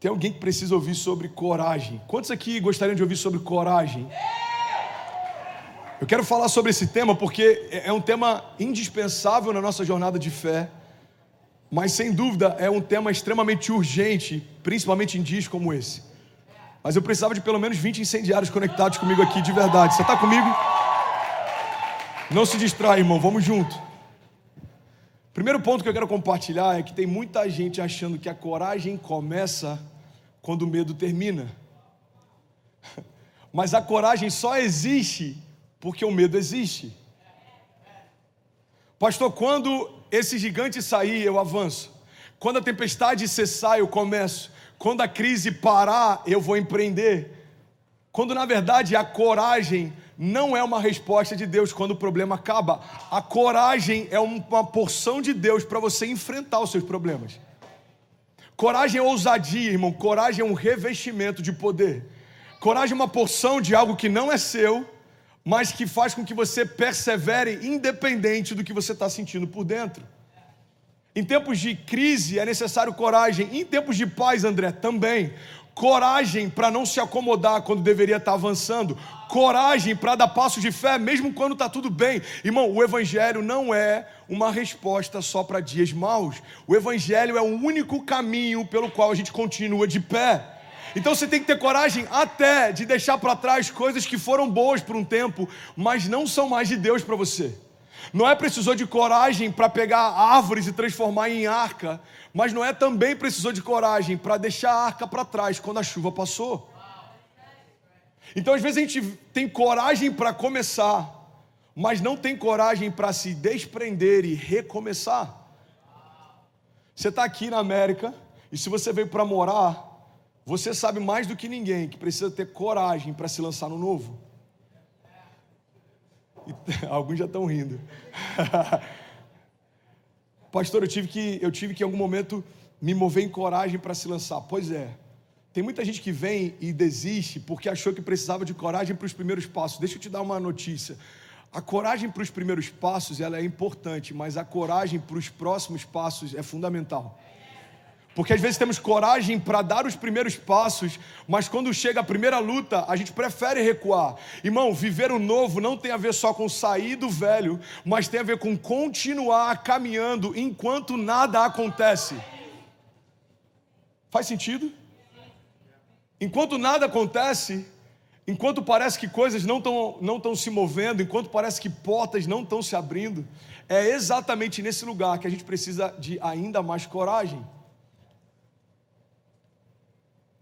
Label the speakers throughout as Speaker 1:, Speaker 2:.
Speaker 1: Tem alguém que precisa ouvir sobre coragem? Quantos aqui gostariam de ouvir sobre coragem? Eu quero falar sobre esse tema porque é, é um tema indispensável na nossa jornada de fé, mas sem dúvida é um tema extremamente urgente, principalmente em dias como esse. Mas eu precisava de pelo menos 20 incendiários conectados comigo aqui de verdade. Você está comigo? Não se distrai, irmão, vamos junto. Primeiro ponto que eu quero compartilhar é que tem muita gente achando que a coragem começa quando o medo termina. Mas a coragem só existe porque o medo existe. Pastor, quando esse gigante sair, eu avanço. Quando a tempestade cessar, eu começo. Quando a crise parar, eu vou empreender. Quando na verdade a coragem não é uma resposta de Deus quando o problema acaba. A coragem é uma porção de Deus para você enfrentar os seus problemas. Coragem é ousadia, irmão. Coragem é um revestimento de poder. Coragem é uma porção de algo que não é seu, mas que faz com que você persevere independente do que você está sentindo por dentro. Em tempos de crise é necessário coragem, em tempos de paz, André, também. Coragem para não se acomodar quando deveria estar tá avançando, coragem para dar passo de fé, mesmo quando está tudo bem. Irmão, o Evangelho não é uma resposta só para dias maus. O Evangelho é o único caminho pelo qual a gente continua de pé. Então você tem que ter coragem até de deixar para trás coisas que foram boas por um tempo, mas não são mais de Deus para você. Noé precisou de coragem para pegar árvores e transformar em arca, mas Noé também precisou de coragem para deixar a arca para trás quando a chuva passou. Então, às vezes, a gente tem coragem para começar, mas não tem coragem para se desprender e recomeçar. Você está aqui na América, e se você veio para morar, você sabe mais do que ninguém que precisa ter coragem para se lançar no novo. Alguns já estão rindo. Pastor, eu tive que, eu tive que em algum momento me mover em coragem para se lançar. Pois é. Tem muita gente que vem e desiste porque achou que precisava de coragem para os primeiros passos. Deixa eu te dar uma notícia. A coragem para os primeiros passos ela é importante, mas a coragem para os próximos passos é fundamental. Porque às vezes temos coragem para dar os primeiros passos, mas quando chega a primeira luta, a gente prefere recuar. Irmão, viver o novo não tem a ver só com sair do velho, mas tem a ver com continuar caminhando enquanto nada acontece. Faz sentido? Enquanto nada acontece, enquanto parece que coisas não estão não se movendo, enquanto parece que portas não estão se abrindo, é exatamente nesse lugar que a gente precisa de ainda mais coragem.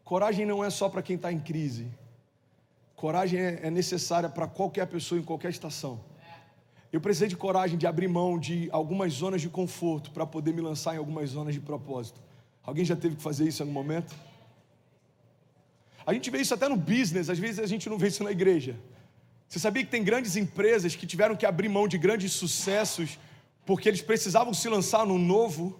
Speaker 1: Coragem não é só para quem está em crise. Coragem é, é necessária para qualquer pessoa em qualquer estação. Eu precisei de coragem de abrir mão de algumas zonas de conforto para poder me lançar em algumas zonas de propósito. Alguém já teve que fazer isso em algum momento? A gente vê isso até no business, às vezes a gente não vê isso na igreja. Você sabia que tem grandes empresas que tiveram que abrir mão de grandes sucessos porque eles precisavam se lançar no novo?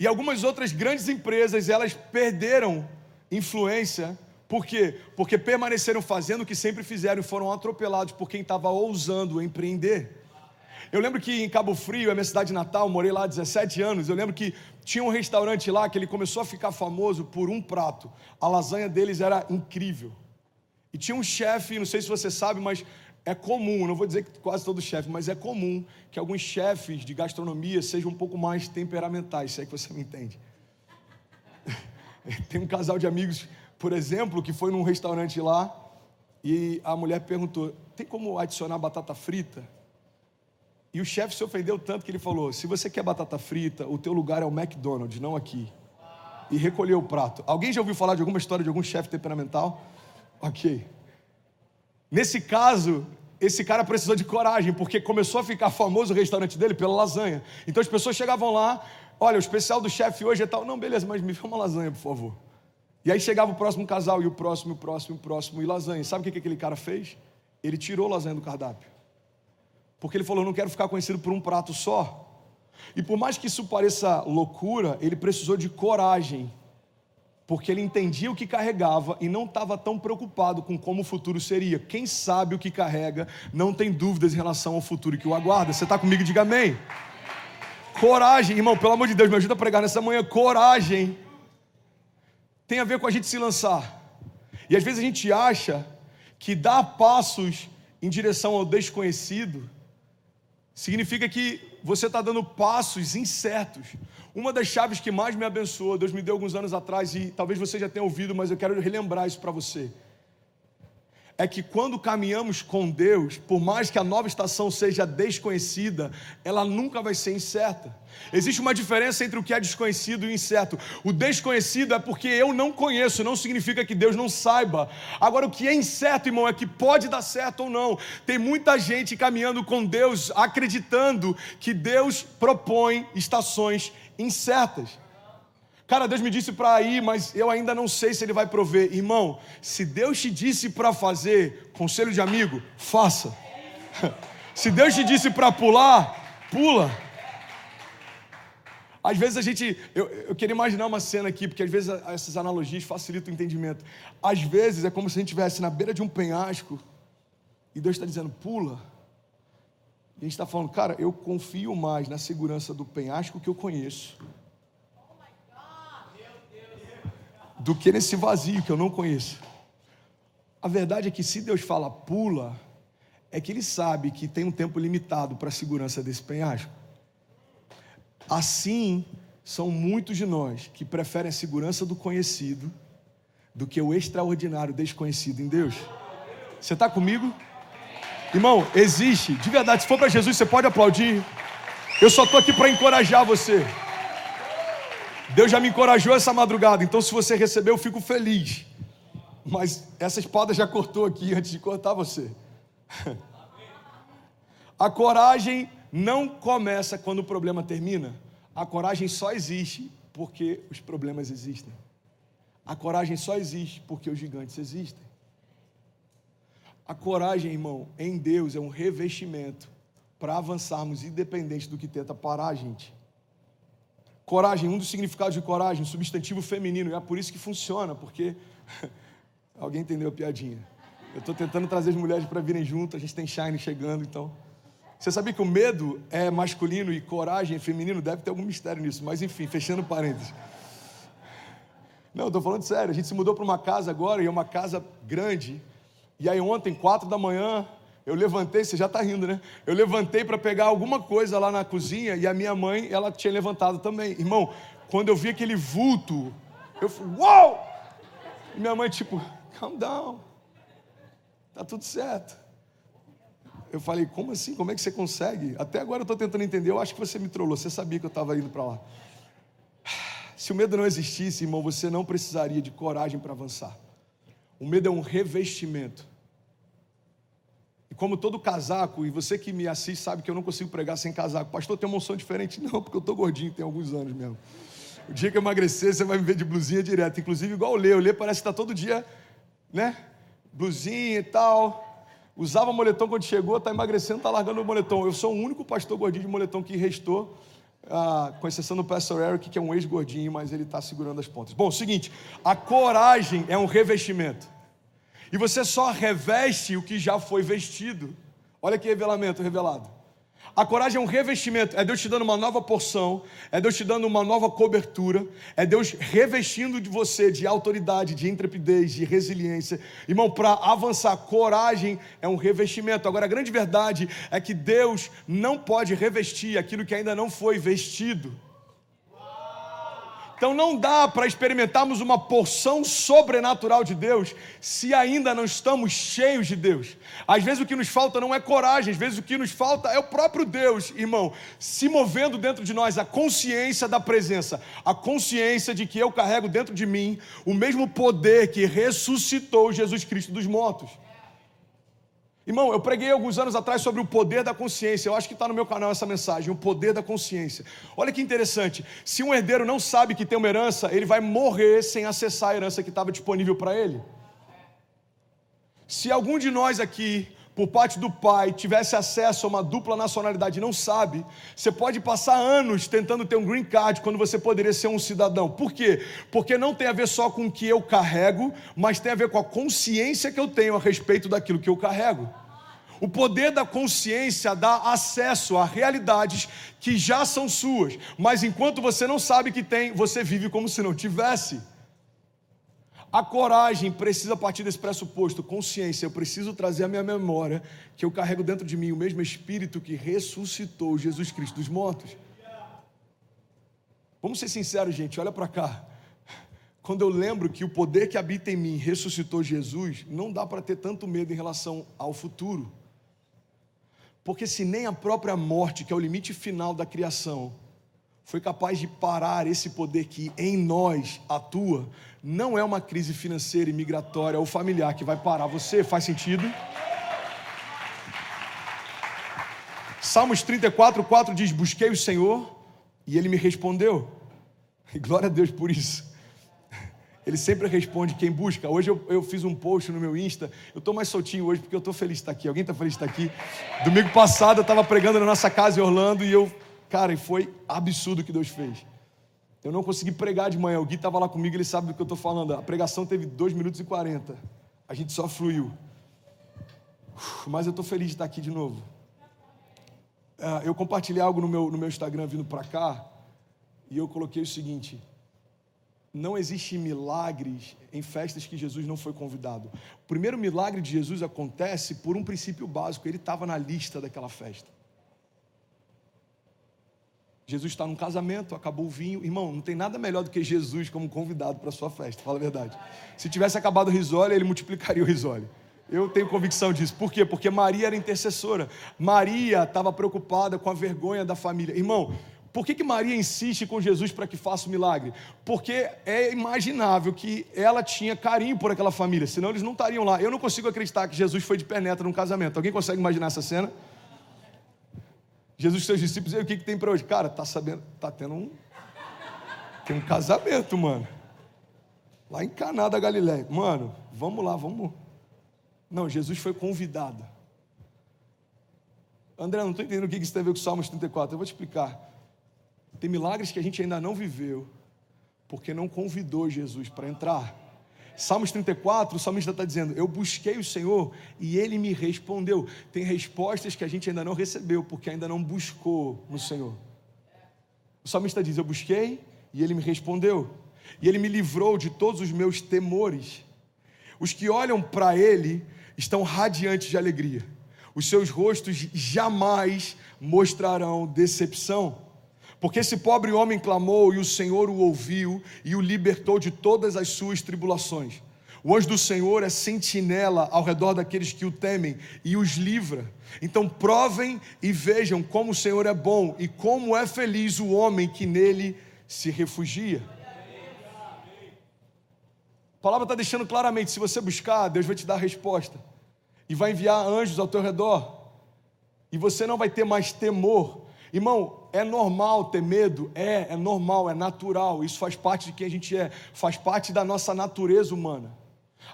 Speaker 1: E algumas outras grandes empresas, elas perderam influência, por quê? Porque permaneceram fazendo o que sempre fizeram e foram atropelados por quem estava ousando empreender. Eu lembro que em Cabo Frio, a minha cidade natal, morei lá há 17 anos. Eu lembro que tinha um restaurante lá que ele começou a ficar famoso por um prato. A lasanha deles era incrível. E tinha um chefe, não sei se você sabe, mas é comum, não vou dizer que quase todo chefe, mas é comum que alguns chefes de gastronomia sejam um pouco mais temperamentais, se é que você me entende. Tem um casal de amigos, por exemplo, que foi num restaurante lá e a mulher perguntou: tem como adicionar batata frita? E o chefe se ofendeu tanto que ele falou: se você quer batata frita, o teu lugar é o McDonald's, não aqui. E recolheu o prato. Alguém já ouviu falar de alguma história de algum chefe temperamental? Ok. Nesse caso, esse cara precisou de coragem, porque começou a ficar famoso o restaurante dele pela lasanha. Então as pessoas chegavam lá, olha, o especial do chefe hoje é tal. Não, beleza, mas me faz uma lasanha, por favor. E aí chegava o próximo casal, e o próximo, o próximo, o próximo, e lasanha. Sabe o que aquele cara fez? Ele tirou a lasanha do cardápio. Porque ele falou: não quero ficar conhecido por um prato só. E por mais que isso pareça loucura, ele precisou de coragem, porque ele entendia o que carregava e não estava tão preocupado com como o futuro seria. Quem sabe o que carrega não tem dúvidas em relação ao futuro que o aguarda. Você está comigo? Diga amém. Coragem, irmão, pelo amor de Deus, me ajuda a pregar nessa manhã. Coragem tem a ver com a gente se lançar. E às vezes a gente acha que dar passos em direção ao desconhecido significa que você está dando passos incertos. Uma das chaves que mais me abençoou, Deus me deu alguns anos atrás, e talvez você já tenha ouvido, mas eu quero relembrar isso para você é que quando caminhamos com Deus, por mais que a nova estação seja desconhecida, ela nunca vai ser incerta. Existe uma diferença entre o que é desconhecido e incerto. O desconhecido é porque eu não conheço, não significa que Deus não saiba. Agora, o que é incerto, irmão, é que pode dar certo ou não. Tem muita gente caminhando com Deus, acreditando que Deus propõe estações incertas. Cara, Deus me disse para ir, mas eu ainda não sei se Ele vai prover. Irmão, se Deus te disse para fazer, conselho de amigo, faça. Se Deus te disse para pular, pula. Às vezes a gente, eu, eu queria imaginar uma cena aqui, porque às vezes essas analogias facilitam o entendimento. Às vezes é como se a gente estivesse na beira de um penhasco e Deus está dizendo, pula. E a gente está falando, cara, eu confio mais na segurança do penhasco que eu conheço. Do que nesse vazio que eu não conheço. A verdade é que se Deus fala pula, é que Ele sabe que tem um tempo limitado para a segurança desse penhasco. Assim, são muitos de nós que preferem a segurança do conhecido do que o extraordinário desconhecido em Deus. Você está comigo? Irmão, existe, de verdade, se for para Jesus, você pode aplaudir. Eu só estou aqui para encorajar você. Deus já me encorajou essa madrugada, então se você recebeu, eu fico feliz. Mas essa espada já cortou aqui antes de cortar você. A coragem não começa quando o problema termina. A coragem só existe porque os problemas existem. A coragem só existe porque os gigantes existem. A coragem, irmão, em Deus é um revestimento para avançarmos independente do que tenta parar a gente. Coragem, um dos significados de coragem, substantivo feminino, e é por isso que funciona, porque. Alguém entendeu a piadinha? Eu estou tentando trazer as mulheres para virem junto, a gente tem Shine chegando, então. Você sabia que o medo é masculino e coragem é feminino? Deve ter algum mistério nisso, mas enfim, fechando parênteses. Não, estou falando sério, a gente se mudou para uma casa agora, e é uma casa grande. E aí ontem, quatro da manhã, eu levantei, você já está rindo, né? Eu levantei para pegar alguma coisa lá na cozinha e a minha mãe, ela tinha levantado também. Irmão, quando eu vi aquele vulto, eu falei, uau! E minha mãe, tipo, calm down, tá tudo certo. Eu falei, como assim? Como é que você consegue? Até agora eu estou tentando entender, eu acho que você me trollou, você sabia que eu estava indo para lá. Se o medo não existisse, irmão, você não precisaria de coragem para avançar. O medo é um revestimento como todo casaco, e você que me assiste sabe que eu não consigo pregar sem casaco. Pastor, tem uma unção diferente? Não, porque eu estou gordinho, tem alguns anos mesmo. O dia que eu emagrecer, você vai me ver de blusinha direto. Inclusive, igual o Lê. O Lê parece que está todo dia, né? Blusinha e tal. Usava moletom quando chegou, está emagrecendo, está largando o moletom. Eu sou o único pastor gordinho de moletom que restou, ah, com exceção do pastor Eric, que é um ex-gordinho, mas ele está segurando as pontas. Bom, seguinte, a coragem é um revestimento. E você só reveste o que já foi vestido. Olha que revelamento revelado. A coragem é um revestimento, é Deus te dando uma nova porção, é Deus te dando uma nova cobertura, é Deus revestindo de você de autoridade, de intrepidez, de resiliência. Irmão, para avançar, coragem é um revestimento. Agora, a grande verdade é que Deus não pode revestir aquilo que ainda não foi vestido. Então não dá para experimentarmos uma porção sobrenatural de Deus se ainda não estamos cheios de Deus. Às vezes o que nos falta não é coragem, às vezes o que nos falta é o próprio Deus, irmão, se movendo dentro de nós a consciência da presença, a consciência de que eu carrego dentro de mim o mesmo poder que ressuscitou Jesus Cristo dos mortos. Irmão, eu preguei alguns anos atrás sobre o poder da consciência. Eu acho que está no meu canal essa mensagem, o poder da consciência. Olha que interessante. Se um herdeiro não sabe que tem uma herança, ele vai morrer sem acessar a herança que estava disponível para ele. Se algum de nós aqui, por parte do pai, tivesse acesso a uma dupla nacionalidade não sabe, você pode passar anos tentando ter um green card quando você poderia ser um cidadão. Por quê? Porque não tem a ver só com o que eu carrego, mas tem a ver com a consciência que eu tenho a respeito daquilo que eu carrego. O poder da consciência dá acesso a realidades que já são suas, mas enquanto você não sabe que tem, você vive como se não tivesse. A coragem precisa partir desse pressuposto, consciência. Eu preciso trazer à minha memória que eu carrego dentro de mim o mesmo Espírito que ressuscitou Jesus Cristo dos mortos. Vamos ser sinceros, gente, olha para cá. Quando eu lembro que o poder que habita em mim ressuscitou Jesus, não dá para ter tanto medo em relação ao futuro. Porque se nem a própria morte, que é o limite final da criação, foi capaz de parar esse poder que em nós atua, não é uma crise financeira, imigratória ou familiar que vai parar você, faz sentido? Salmos 34, 4 diz: Busquei o Senhor e ele me respondeu. E glória a Deus por isso. Ele sempre responde quem busca. Hoje eu, eu fiz um post no meu Insta. Eu estou mais soltinho hoje porque eu estou feliz de estar aqui. Alguém está feliz de estar aqui? Domingo passado eu estava pregando na nossa casa em Orlando e eu, cara, e foi absurdo o que Deus fez. Eu não consegui pregar de manhã. O Gui estava lá comigo, ele sabe do que eu estou falando. A pregação teve 2 minutos e 40. A gente só fluiu. Mas eu estou feliz de estar aqui de novo. Ah, eu compartilhei algo no meu, no meu Instagram vindo para cá. E eu coloquei o seguinte: não existe milagres em festas que Jesus não foi convidado. O primeiro milagre de Jesus acontece por um princípio básico, ele estava na lista daquela festa. Jesus está num casamento, acabou o vinho. Irmão, não tem nada melhor do que Jesus como convidado para sua festa, fala a verdade. Se tivesse acabado o risole, ele multiplicaria o risole. Eu tenho convicção disso. Por quê? Porque Maria era intercessora. Maria estava preocupada com a vergonha da família. Irmão, por que, que Maria insiste com Jesus para que faça o milagre? Porque é imaginável que ela tinha carinho por aquela família, senão eles não estariam lá. Eu não consigo acreditar que Jesus foi de penetra num casamento. Alguém consegue imaginar essa cena? Jesus e seus discípulos, e aí, o que, que tem para hoje? Cara, tá sabendo, tá tendo um. Tem um casamento, mano. Lá em Caná da Galileia. Mano, vamos lá, vamos. Não, Jesus foi convidado. André, não estou entendendo o que isso tem a ver com Salmos 34. Eu vou te explicar. Tem milagres que a gente ainda não viveu, porque não convidou Jesus para entrar. Salmos 34, o salmista está dizendo: Eu busquei o Senhor e ele me respondeu. Tem respostas que a gente ainda não recebeu, porque ainda não buscou no Senhor. O salmista diz: Eu busquei e ele me respondeu, e ele me livrou de todos os meus temores. Os que olham para ele estão radiantes de alegria, os seus rostos jamais mostrarão decepção. Porque esse pobre homem clamou e o Senhor o ouviu e o libertou de todas as suas tribulações. O anjo do Senhor é sentinela ao redor daqueles que o temem e os livra. Então provem e vejam como o Senhor é bom e como é feliz o homem que nele se refugia. A palavra está deixando claramente: se você buscar, Deus vai te dar a resposta e vai enviar anjos ao teu redor, e você não vai ter mais temor Irmão, é normal ter medo? É, é normal, é natural. Isso faz parte de quem a gente é, faz parte da nossa natureza humana.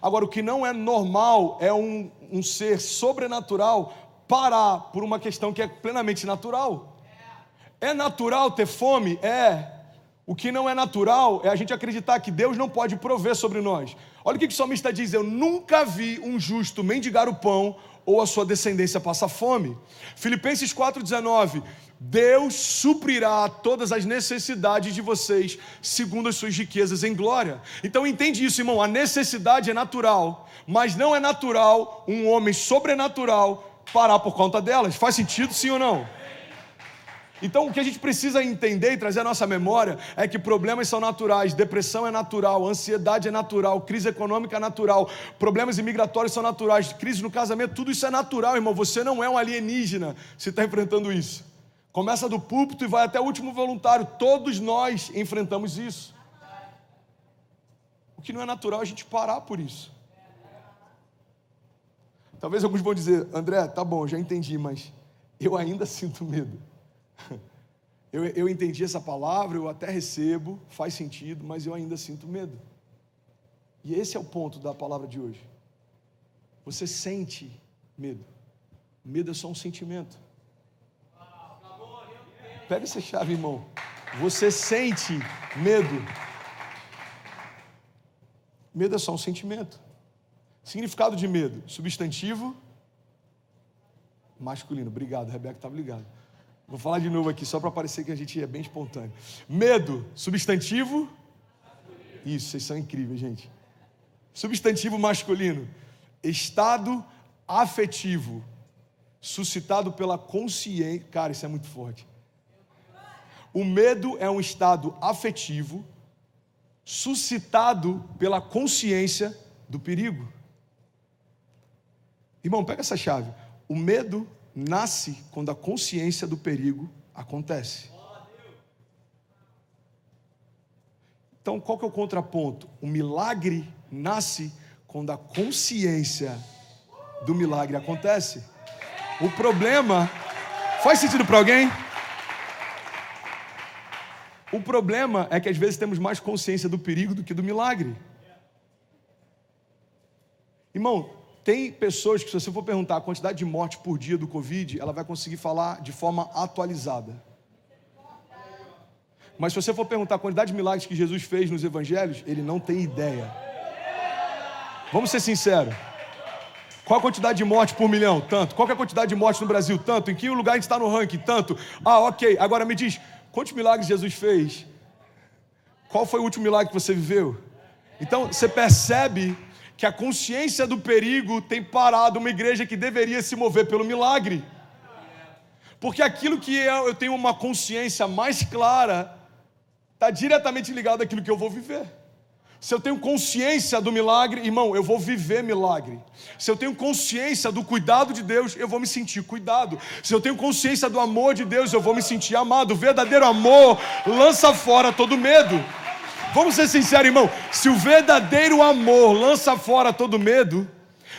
Speaker 1: Agora, o que não é normal é um, um ser sobrenatural parar por uma questão que é plenamente natural. É natural ter fome? É. O que não é natural é a gente acreditar que Deus não pode prover sobre nós. Olha o que o salmista diz: Eu nunca vi um justo mendigar o pão ou a sua descendência passar fome. Filipenses 4,19: Deus suprirá todas as necessidades de vocês, segundo as suas riquezas em glória. Então entende isso, irmão. A necessidade é natural, mas não é natural um homem sobrenatural parar por conta delas. Faz sentido, sim ou não? Então, o que a gente precisa entender e trazer à nossa memória é que problemas são naturais, depressão é natural, ansiedade é natural, crise econômica é natural, problemas imigratórios são naturais, crise no casamento, tudo isso é natural, irmão. Você não é um alienígena se está enfrentando isso. Começa do púlpito e vai até o último voluntário. Todos nós enfrentamos isso. O que não é natural é a gente parar por isso. Talvez alguns vão dizer, André, tá bom, já entendi, mas eu ainda sinto medo. Eu, eu entendi essa palavra, eu até recebo, faz sentido, mas eu ainda sinto medo. E esse é o ponto da palavra de hoje. Você sente medo. Medo é só um sentimento. Pega essa chave, irmão. Você sente medo. Medo é só um sentimento. Significado de medo: substantivo masculino. Obrigado, Rebeca estava ligado. Vou falar de novo aqui, só para parecer que a gente é bem espontâneo. Medo, substantivo. Isso, vocês são incríveis, gente. Substantivo masculino. Estado afetivo suscitado pela consciência. Cara, isso é muito forte. O medo é um estado afetivo suscitado pela consciência do perigo. Irmão, pega essa chave. O medo nasce quando a consciência do perigo acontece. Então, qual que é o contraponto? O milagre nasce quando a consciência do milagre acontece. O problema faz sentido para alguém? O problema é que às vezes temos mais consciência do perigo do que do milagre. Irmão, tem pessoas que, se você for perguntar a quantidade de mortes por dia do Covid, ela vai conseguir falar de forma atualizada. Mas se você for perguntar a quantidade de milagres que Jesus fez nos evangelhos, ele não tem ideia. Vamos ser sinceros. Qual a quantidade de mortes por milhão? Tanto. Qual é a quantidade de mortes no Brasil? Tanto. Em que lugar a gente está no ranking? Tanto. Ah, ok. Agora me diz, quantos milagres Jesus fez? Qual foi o último milagre que você viveu? Então, você percebe que a consciência do perigo tem parado uma igreja que deveria se mover pelo milagre. Porque aquilo que eu, eu tenho uma consciência mais clara está diretamente ligado àquilo que eu vou viver. Se eu tenho consciência do milagre, irmão, eu vou viver milagre. Se eu tenho consciência do cuidado de Deus, eu vou me sentir cuidado. Se eu tenho consciência do amor de Deus, eu vou me sentir amado. O verdadeiro amor lança fora todo medo. Vamos ser sinceros, irmão. Se o verdadeiro amor lança fora todo medo,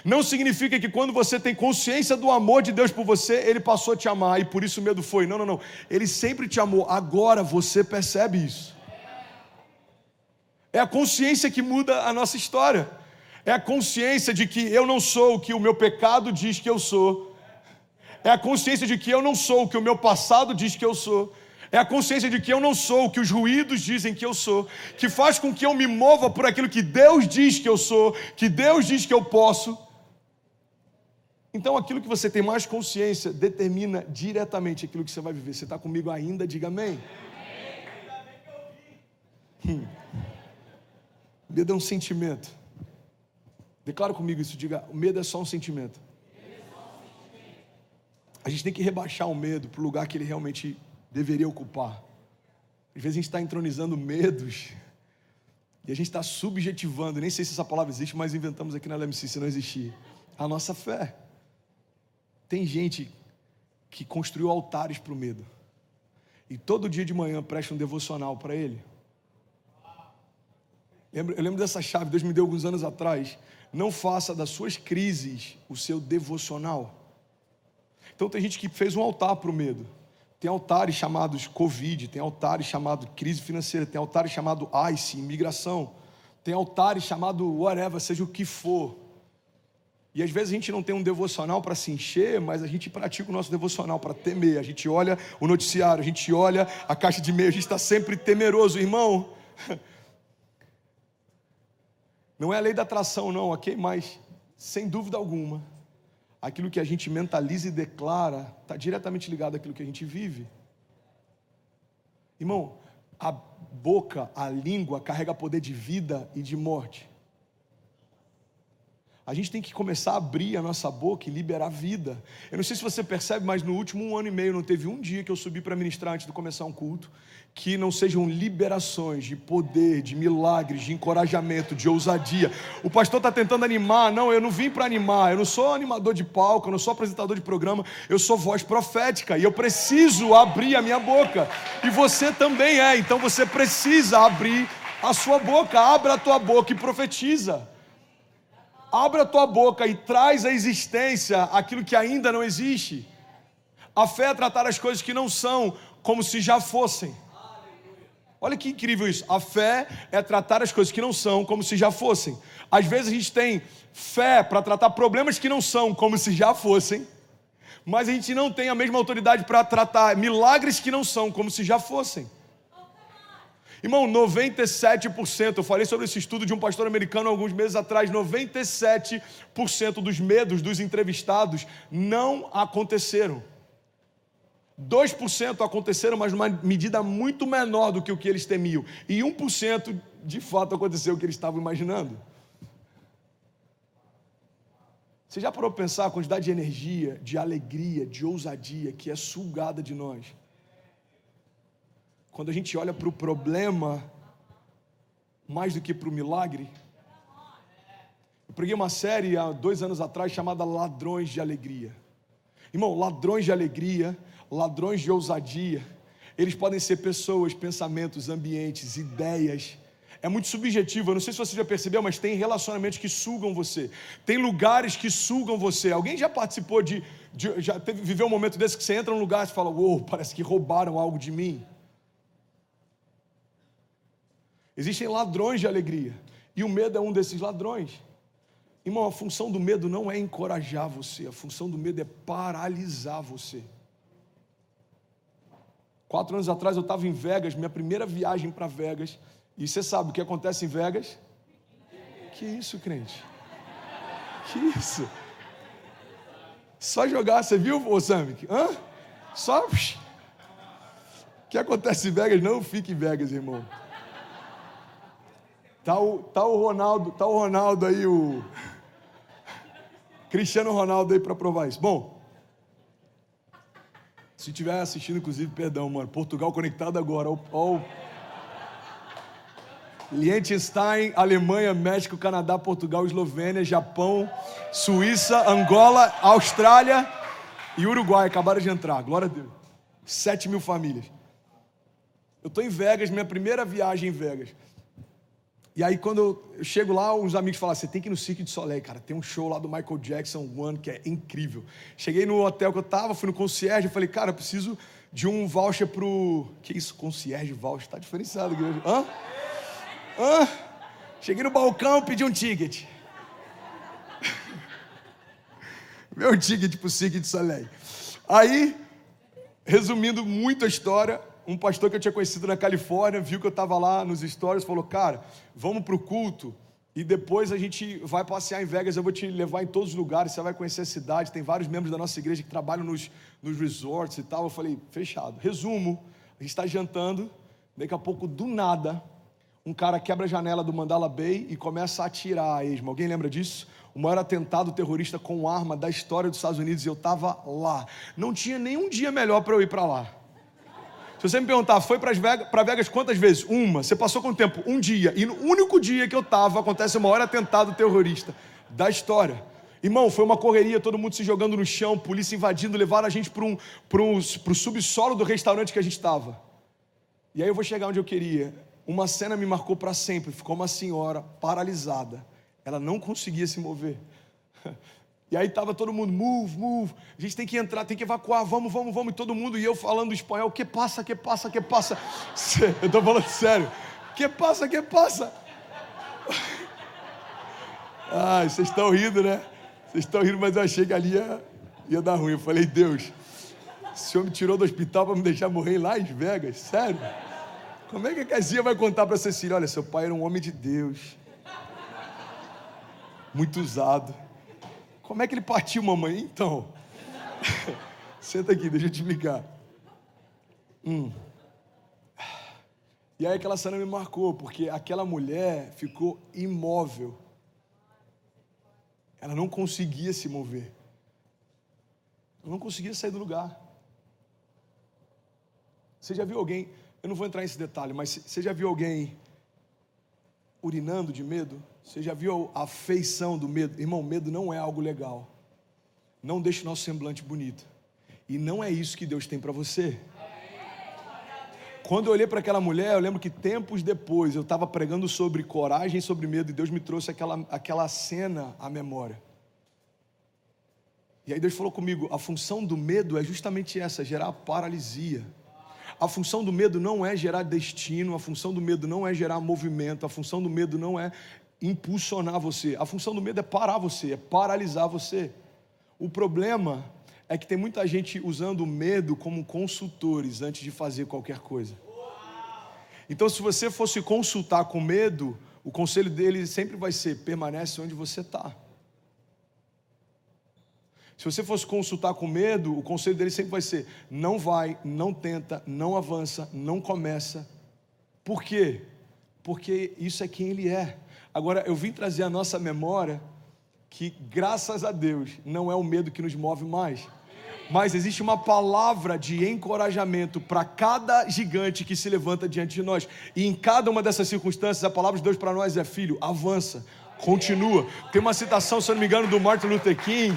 Speaker 1: não significa que quando você tem consciência do amor de Deus por você, ele passou a te amar e por isso o medo foi. Não, não, não. Ele sempre te amou. Agora você percebe isso. É a consciência que muda a nossa história. É a consciência de que eu não sou o que o meu pecado diz que eu sou. É a consciência de que eu não sou o que o meu passado diz que eu sou. É a consciência de que eu não sou o que os ruídos dizem que eu sou, que faz com que eu me mova por aquilo que Deus diz que eu sou, que Deus diz que eu posso. Então, aquilo que você tem mais consciência determina diretamente aquilo que você vai viver. Você está comigo ainda? Diga amém. Hum. Medo é um sentimento. Declara comigo isso, diga: o medo é só um sentimento. A gente tem que rebaixar o medo para o lugar que ele realmente deveria ocupar. Às vezes a gente está entronizando medos e a gente está subjetivando, nem sei se essa palavra existe, mas inventamos aqui na LMC se não existir, a nossa fé. Tem gente que construiu altares para o medo e todo dia de manhã presta um devocional para ele. Eu lembro dessa chave, Deus me deu alguns anos atrás. Não faça das suas crises o seu devocional. Então tem gente que fez um altar para o medo. Tem altares chamados Covid, tem altares chamados crise financeira, tem altares chamados ICE, imigração, tem altares chamados whatever, seja o que for. E às vezes a gente não tem um devocional para se encher, mas a gente pratica o nosso devocional para temer. A gente olha o noticiário, a gente olha a caixa de e-mail, a gente está sempre temeroso, irmão. Não é a lei da atração, não, ok? Mas, sem dúvida alguma, aquilo que a gente mentaliza e declara está diretamente ligado àquilo que a gente vive. Irmão, a boca, a língua carrega poder de vida e de morte. A gente tem que começar a abrir a nossa boca e liberar vida. Eu não sei se você percebe, mas no último um ano e meio não teve um dia que eu subi para ministrar antes de começar um culto que não sejam liberações de poder, de milagres, de encorajamento, de ousadia. O pastor está tentando animar, não, eu não vim para animar, eu não sou animador de palco, eu não sou apresentador de programa, eu sou voz profética e eu preciso abrir a minha boca. E você também é, então você precisa abrir a sua boca, abra a tua boca e profetiza. Abra a tua boca e traz à existência aquilo que ainda não existe. A fé é tratar as coisas que não são como se já fossem. Olha que incrível isso. A fé é tratar as coisas que não são como se já fossem. Às vezes a gente tem fé para tratar problemas que não são como se já fossem, mas a gente não tem a mesma autoridade para tratar milagres que não são como se já fossem. Irmão, 97%, eu falei sobre esse estudo de um pastor americano alguns meses atrás, 97% dos medos dos entrevistados não aconteceram. 2% aconteceram, mas numa medida muito menor do que o que eles temiam. E 1% de fato aconteceu o que eles estavam imaginando. Você já parou para pensar a quantidade de energia, de alegria, de ousadia que é sugada de nós? Quando a gente olha para o problema mais do que para o milagre. Eu preguei uma série há dois anos atrás chamada Ladrões de Alegria. Irmão, ladrões de alegria, ladrões de ousadia, eles podem ser pessoas, pensamentos, ambientes, ideias. É muito subjetivo, eu não sei se você já percebeu, mas tem relacionamentos que sugam você, tem lugares que sugam você. Alguém já participou de, de já teve, viveu um momento desse que você entra num lugar e fala: Uou, parece que roubaram algo de mim. Existem ladrões de alegria, e o medo é um desses ladrões. Irmão, a função do medo não é encorajar você, a função do medo é paralisar você. Quatro anos atrás eu estava em Vegas, minha primeira viagem para Vegas, e você sabe o que acontece em Vegas? Que isso, crente? Que isso? Só jogar, você viu, ô Samik? Hã? Só. O que acontece em Vegas não fique em Vegas, irmão. Tá o, tá o Ronaldo, tá o Ronaldo aí, o Cristiano Ronaldo aí para provar isso. Bom, se estiver assistindo, inclusive, perdão, mano, Portugal conectado agora, ó, ó, Liechtenstein, Alemanha, México, Canadá, Portugal, Eslovênia, Japão, Suíça, Angola, Austrália e Uruguai acabaram de entrar. Glória a Deus. Sete mil famílias. Eu estou em Vegas, minha primeira viagem em Vegas. E aí, quando eu chego lá, uns amigos falam: você tem que ir no Cirque de Soleil, cara. Tem um show lá do Michael Jackson One que é incrível. Cheguei no hotel que eu tava, fui no concierge, falei: cara, eu preciso de um voucher pro. Que isso, concierge voucher? Tá diferenciado, igreja. Hã? Hã? Cheguei no balcão, pedi um ticket. Meu ticket pro Cirque de Soleil. Aí, resumindo muito a história, um pastor que eu tinha conhecido na Califórnia viu que eu estava lá nos stories, falou: Cara, vamos para o culto e depois a gente vai passear em Vegas. Eu vou te levar em todos os lugares, você vai conhecer a cidade. Tem vários membros da nossa igreja que trabalham nos, nos resorts e tal. Eu falei: Fechado. Resumo: a gente está jantando, daqui a pouco, do nada, um cara quebra a janela do Mandala Bay e começa a atirar a esmo. Alguém lembra disso? O maior atentado terrorista com arma da história dos Estados Unidos e eu estava lá. Não tinha nenhum dia melhor para eu ir para lá. Se você me perguntar, foi para Vegas, Vegas quantas vezes? Uma. Você passou quanto tempo? Um dia. E no único dia que eu estava, acontece o maior atentado terrorista da história. Irmão, foi uma correria, todo mundo se jogando no chão, polícia invadindo, levaram a gente para um, um, o subsolo do restaurante que a gente estava. E aí eu vou chegar onde eu queria. Uma cena me marcou para sempre. Ficou uma senhora paralisada. Ela não conseguia se mover. E aí estava todo mundo, move, move, a gente tem que entrar, tem que evacuar, vamos, vamos, vamos, e todo mundo, e eu falando espanhol, que passa, que passa, que passa. Eu estou falando sério, que passa, que passa. Ai, vocês estão rindo, né? Vocês estão rindo, mas eu achei que ali ia, ia dar ruim. Eu falei, Deus, o Senhor me tirou do hospital para me deixar morrer em Vegas, sério? Como é que a Casinha vai contar para Cecília? Olha, seu pai era um homem de Deus, muito usado. Como é que ele partiu, mamãe? Então, senta aqui, deixa eu te explicar. Hum. E aí aquela cena me marcou, porque aquela mulher ficou imóvel. Ela não conseguia se mover. Ela não conseguia sair do lugar. Você já viu alguém, eu não vou entrar nesse detalhe, mas você já viu alguém urinando de medo? Você já viu a feição do medo? Irmão, medo não é algo legal. Não deixe o nosso semblante bonito. E não é isso que Deus tem para você. Quando eu olhei para aquela mulher, eu lembro que tempos depois eu estava pregando sobre coragem e sobre medo, e Deus me trouxe aquela, aquela cena à memória. E aí Deus falou comigo: a função do medo é justamente essa, gerar paralisia. A função do medo não é gerar destino, a função do medo não é gerar movimento, a função do medo não é impulsionar você. A função do medo é parar você, é paralisar você. O problema é que tem muita gente usando o medo como consultores antes de fazer qualquer coisa. Então, se você fosse consultar com medo, o conselho dele sempre vai ser: permanece onde você está. Se você fosse consultar com medo, o conselho dele sempre vai ser: não vai, não tenta, não avança, não começa. Por quê? Porque isso é quem ele é. Agora, eu vim trazer a nossa memória que, graças a Deus, não é o medo que nos move mais. Mas existe uma palavra de encorajamento para cada gigante que se levanta diante de nós. E em cada uma dessas circunstâncias, a palavra de Deus para nós é: filho, avança, continua. Tem uma citação, se eu não me engano, do Martin Luther King,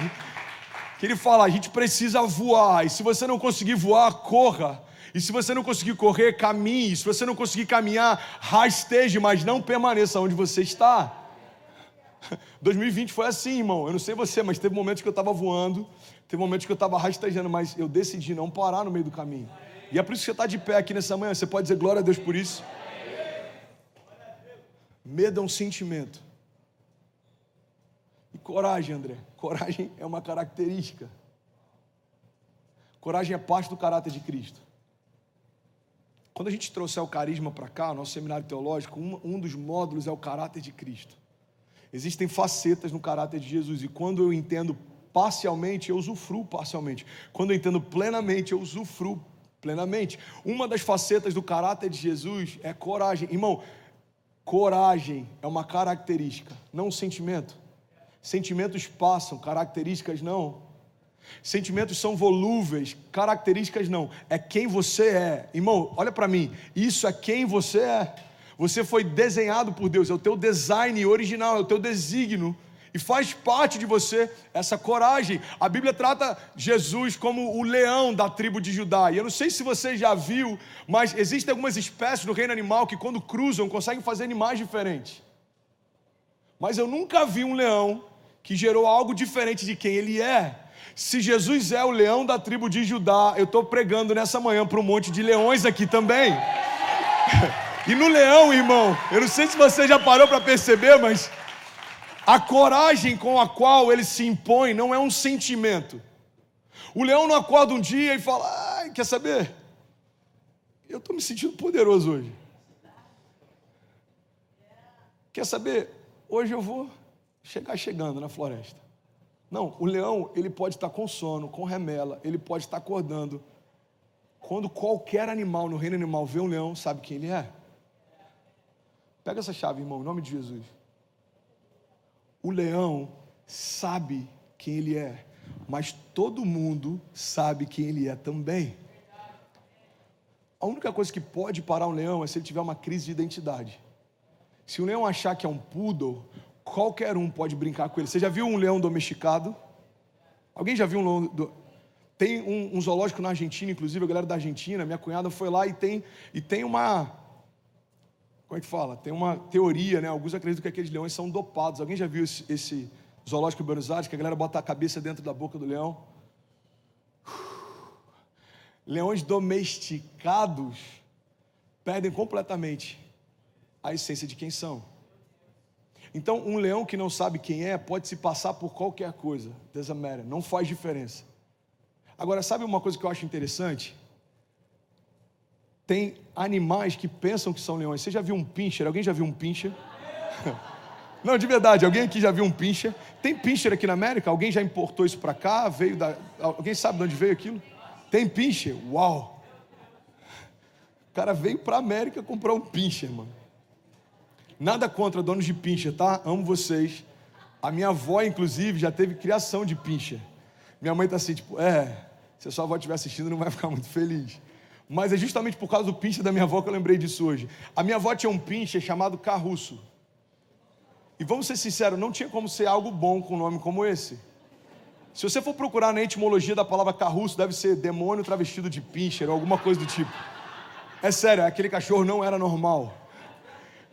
Speaker 1: que ele fala: a gente precisa voar, e se você não conseguir voar, corra. E se você não conseguir correr, caminhe. Se você não conseguir caminhar, rasteje, mas não permaneça onde você está. 2020 foi assim, irmão. Eu não sei você, mas teve momentos que eu estava voando, teve momentos que eu estava rastejando, mas eu decidi não parar no meio do caminho. E é por isso que você está de pé aqui nessa manhã. Você pode dizer glória a Deus por isso? Medo é um sentimento. E coragem, André. Coragem é uma característica. Coragem é parte do caráter de Cristo. Quando a gente trouxer o carisma para cá, nosso seminário teológico, um, um dos módulos é o caráter de Cristo. Existem facetas no caráter de Jesus, e quando eu entendo parcialmente, eu usufruo parcialmente. Quando eu entendo plenamente, eu usufruo plenamente. Uma das facetas do caráter de Jesus é coragem. Irmão, coragem é uma característica, não um sentimento. Sentimentos passam, características não. Sentimentos são volúveis, características não. É quem você é. Irmão, olha para mim. Isso é quem você é. Você foi desenhado por Deus, é o teu design original, é o teu desígnio. E faz parte de você essa coragem. A Bíblia trata Jesus como o leão da tribo de Judá. E eu não sei se você já viu, mas existem algumas espécies no reino animal que, quando cruzam, conseguem fazer animais diferentes. Mas eu nunca vi um leão que gerou algo diferente de quem ele é. Se Jesus é o leão da tribo de Judá, eu estou pregando nessa manhã para um monte de leões aqui também. E no leão, irmão, eu não sei se você já parou para perceber, mas a coragem com a qual ele se impõe não é um sentimento. O leão não acorda um dia e fala: ah, quer saber? Eu estou me sentindo poderoso hoje. Quer saber? Hoje eu vou chegar chegando na floresta. Não, o leão, ele pode estar com sono, com remela, ele pode estar acordando. Quando qualquer animal no reino animal vê um leão, sabe quem ele é? Pega essa chave, irmão, em nome de Jesus. O leão sabe quem ele é, mas todo mundo sabe quem ele é também. A única coisa que pode parar um leão é se ele tiver uma crise de identidade. Se o leão achar que é um poodle, qualquer um pode brincar com ele. Você já viu um leão domesticado? Alguém já viu um leão? Do... Tem um, um, zoológico na Argentina, inclusive a galera da Argentina, minha cunhada foi lá e tem, e tem uma, como é que fala? Tem uma teoria, né? Alguns acreditam que aqueles leões são dopados. Alguém já viu esse, esse zoológico em Buenos Aires, que a galera bota a cabeça dentro da boca do leão? Leões domesticados perdem completamente a essência de quem são. Então, um leão que não sabe quem é pode se passar por qualquer coisa, doesn't não faz diferença. Agora, sabe uma coisa que eu acho interessante? Tem animais que pensam que são leões. Você já viu um pincher? Alguém já viu um pincher? Não, de verdade, alguém aqui já viu um pincher? Tem pincher aqui na América? Alguém já importou isso para cá? Veio da... Alguém sabe de onde veio aquilo? Tem pincher? Uau! O cara veio para a América comprar um pincher, mano. Nada contra donos de pincher, tá? Amo vocês. A minha avó, inclusive, já teve criação de pincher. Minha mãe tá assim, tipo, é, se a sua avó estiver assistindo, não vai ficar muito feliz. Mas é justamente por causa do pincher da minha avó que eu lembrei disso hoje. A minha avó tinha um pincher chamado Carruço. E vamos ser sinceros, não tinha como ser algo bom com um nome como esse. Se você for procurar na etimologia da palavra carruço, deve ser demônio travestido de pincher ou alguma coisa do tipo. É sério, aquele cachorro não era normal.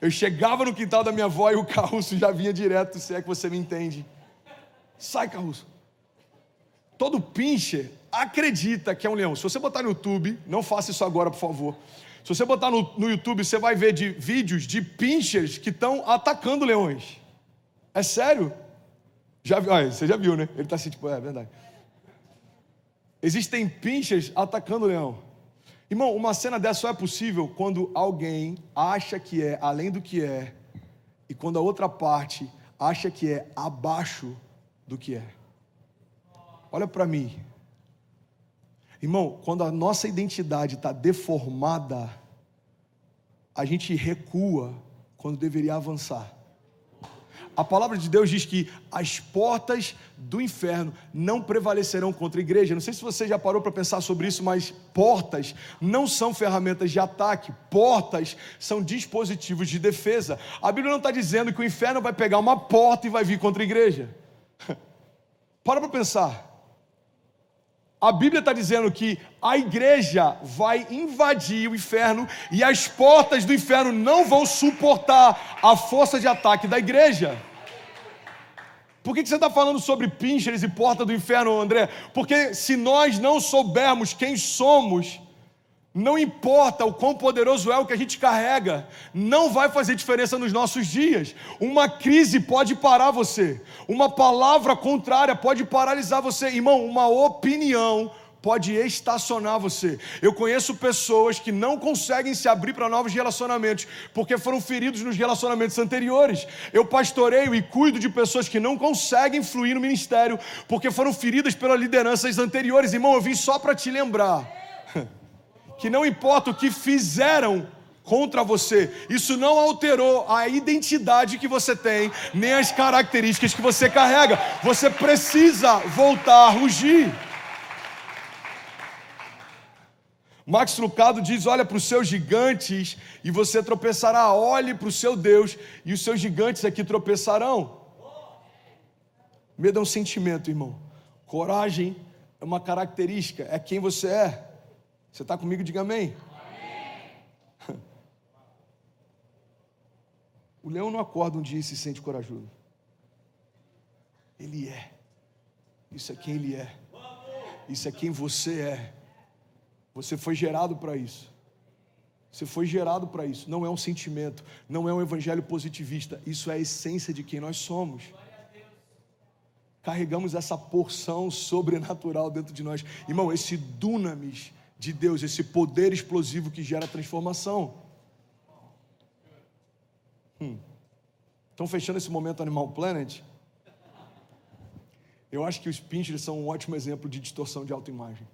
Speaker 1: Eu chegava no quintal da minha avó e o carruço já vinha direto, se é que você me entende. Sai, carruço. Todo pincher acredita que é um leão. Se você botar no YouTube, não faça isso agora, por favor. Se você botar no, no YouTube, você vai ver de vídeos de pinchers que estão atacando leões. É sério? Já, olha, você já viu, né? Ele está assim, tipo, é, é verdade. Existem pinchers atacando leão. Irmão, uma cena dessa só é possível quando alguém acha que é além do que é, e quando a outra parte acha que é abaixo do que é. Olha para mim. Irmão, quando a nossa identidade está deformada, a gente recua quando deveria avançar. A palavra de Deus diz que as portas do inferno não prevalecerão contra a igreja. Não sei se você já parou para pensar sobre isso, mas portas não são ferramentas de ataque, portas são dispositivos de defesa. A Bíblia não está dizendo que o inferno vai pegar uma porta e vai vir contra a igreja. Para para pensar. A Bíblia está dizendo que a igreja vai invadir o inferno e as portas do inferno não vão suportar a força de ataque da igreja. Por que, você está falando sobre pinchers e porta do inferno, André? Porque se nós não soubermos quem somos, não importa o quão poderoso é o que a gente carrega, não vai fazer diferença nos nossos dias. Uma crise pode parar você, uma palavra contrária pode paralisar você, irmão. Uma opinião pode estacionar você. Eu conheço pessoas que não conseguem se abrir para novos relacionamentos porque foram feridos nos relacionamentos anteriores. Eu pastoreio e cuido de pessoas que não conseguem fluir no ministério porque foram feridas pelas lideranças anteriores. Irmão, eu vim só para te lembrar que não importa o que fizeram contra você, isso não alterou a identidade que você tem, nem as características que você carrega. Você precisa voltar a rugir. Max Lucado diz: olha para os seus gigantes e você tropeçará. Olhe para o seu Deus e os seus gigantes aqui tropeçarão. Medo é um sentimento, irmão. Coragem é uma característica, é quem você é. Você está comigo? Diga amém. amém. O leão não acorda um dia e se sente corajoso. Ele é. Isso é quem ele é. Isso é quem você é. Você foi gerado para isso. Você foi gerado para isso. Não é um sentimento, não é um evangelho positivista. Isso é a essência de quem nós somos. Carregamos essa porção sobrenatural dentro de nós. Irmão, esse dunamis de Deus, esse poder explosivo que gera transformação. Hum. Fechando esse momento Animal Planet? Eu acho que os Pinterest são um ótimo exemplo de distorção de autoimagem.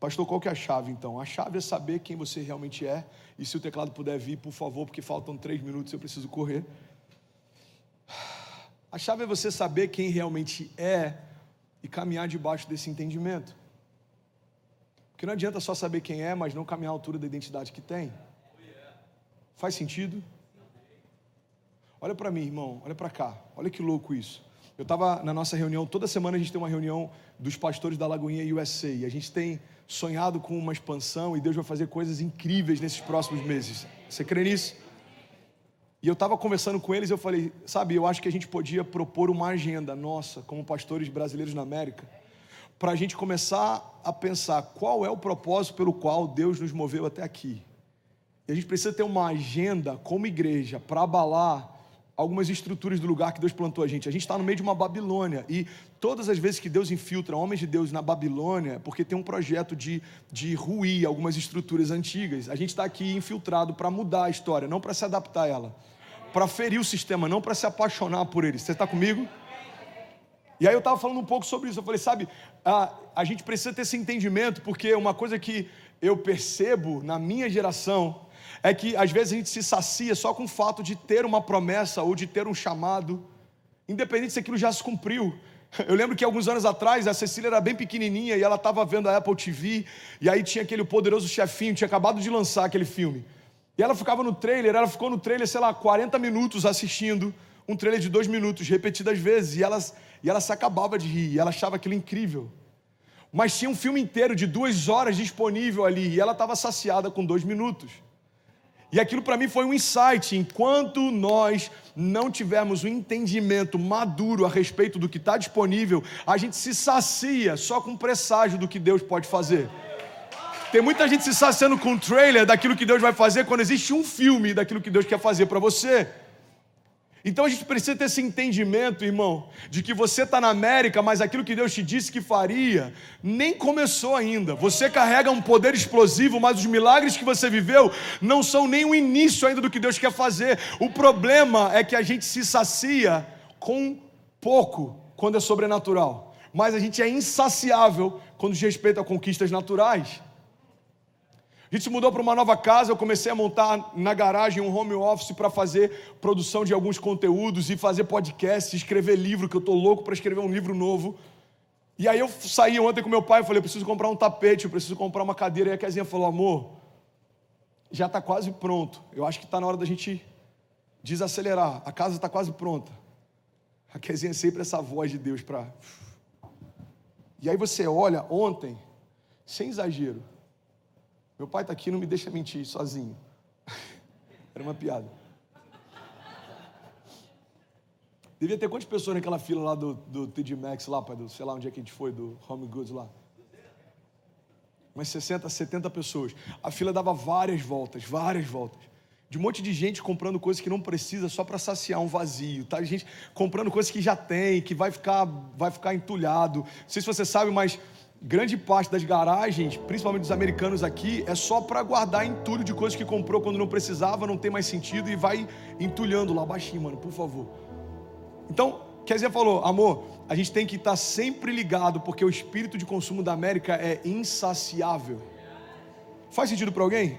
Speaker 1: Pastor, qual que é a chave então? A chave é saber quem você realmente é. E se o teclado puder vir, por favor, porque faltam três minutos, eu preciso correr. A chave é você saber quem realmente é e caminhar debaixo desse entendimento. Porque não adianta só saber quem é, mas não caminhar à altura da identidade que tem. Faz sentido? Olha para mim, irmão, olha para cá. Olha que louco isso. Eu estava na nossa reunião, toda semana a gente tem uma reunião dos pastores da Lagoinha USA. E a gente tem sonhado com uma expansão e Deus vai fazer coisas incríveis nesses próximos meses. Você crê nisso? E eu estava conversando com eles, eu falei, sabe, eu acho que a gente podia propor uma agenda nossa, como pastores brasileiros na América, para a gente começar a pensar qual é o propósito pelo qual Deus nos moveu até aqui. E a gente precisa ter uma agenda como igreja para abalar algumas estruturas do lugar que Deus plantou a gente. A gente está no meio de uma Babilônia e todas as vezes que Deus infiltra homens de Deus na Babilônia, é porque tem um projeto de, de ruir algumas estruturas antigas. A gente está aqui infiltrado para mudar a história, não para se adaptar a ela, para ferir o sistema, não para se apaixonar por ele. Você está comigo? E aí eu estava falando um pouco sobre isso. Eu falei, sabe, a, a gente precisa ter esse entendimento, porque uma coisa que eu percebo na minha geração é que às vezes a gente se sacia só com o fato de ter uma promessa ou de ter um chamado, independente se aquilo já se cumpriu. Eu lembro que alguns anos atrás a Cecília era bem pequenininha e ela estava vendo a Apple TV e aí tinha aquele poderoso chefinho, tinha acabado de lançar aquele filme. E ela ficava no trailer, ela ficou no trailer, sei lá, 40 minutos assistindo um trailer de dois minutos, repetidas vezes, e ela, e ela se acabava de rir, e ela achava aquilo incrível. Mas tinha um filme inteiro de duas horas disponível ali, e ela estava saciada com dois minutos. E aquilo para mim foi um insight. Enquanto nós não tivermos um entendimento maduro a respeito do que está disponível, a gente se sacia só com presságio do que Deus pode fazer. Tem muita gente se saciando com trailer daquilo que Deus vai fazer quando existe um filme daquilo que Deus quer fazer para você. Então a gente precisa ter esse entendimento, irmão, de que você está na América, mas aquilo que Deus te disse que faria nem começou ainda. Você carrega um poder explosivo, mas os milagres que você viveu não são nem o início ainda do que Deus quer fazer. O problema é que a gente se sacia com pouco quando é sobrenatural, mas a gente é insaciável quando diz respeito a conquistas naturais. A gente se mudou para uma nova casa, eu comecei a montar na garagem um home office para fazer produção de alguns conteúdos e fazer podcast, escrever livro, que eu estou louco para escrever um livro novo. E aí eu saí ontem com meu pai e falei, eu preciso comprar um tapete, eu preciso comprar uma cadeira. E a Kezinha falou, amor, já está quase pronto. Eu acho que está na hora da gente desacelerar. A casa está quase pronta. A Kezinha é sempre essa voz de Deus para... E aí você olha, ontem, sem exagero, meu pai está aqui, não me deixa mentir sozinho. Era uma piada. Devia ter quantas pessoas naquela fila lá do, do TD Maxx, lá, pai, do, sei lá onde é que a gente foi, do Home Goods lá. Umas 60, 70 pessoas. A fila dava várias voltas, várias voltas. De um monte de gente comprando coisas que não precisa só para saciar um vazio, tá? Gente comprando coisas que já tem, que vai ficar, vai ficar entulhado. Não sei se você sabe, mas grande parte das garagens, principalmente dos americanos aqui, é só para guardar entulho de coisas que comprou quando não precisava, não tem mais sentido e vai entulhando lá baixinho, mano, por favor. Então, Kézia falou, amor, a gente tem que estar tá sempre ligado, porque o espírito de consumo da América é insaciável. Faz sentido para alguém?